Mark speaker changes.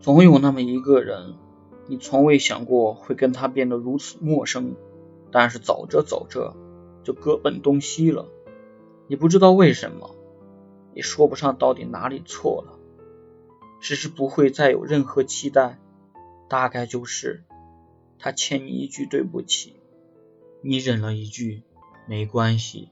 Speaker 1: 总有那么一个人，你从未想过会跟他变得如此陌生，但是走着走着就各奔东西了，你不知道为什么，也说不上到底哪里错了。只是不会再有任何期待，大概就是他欠你一句对不起，你忍了一句，没关系。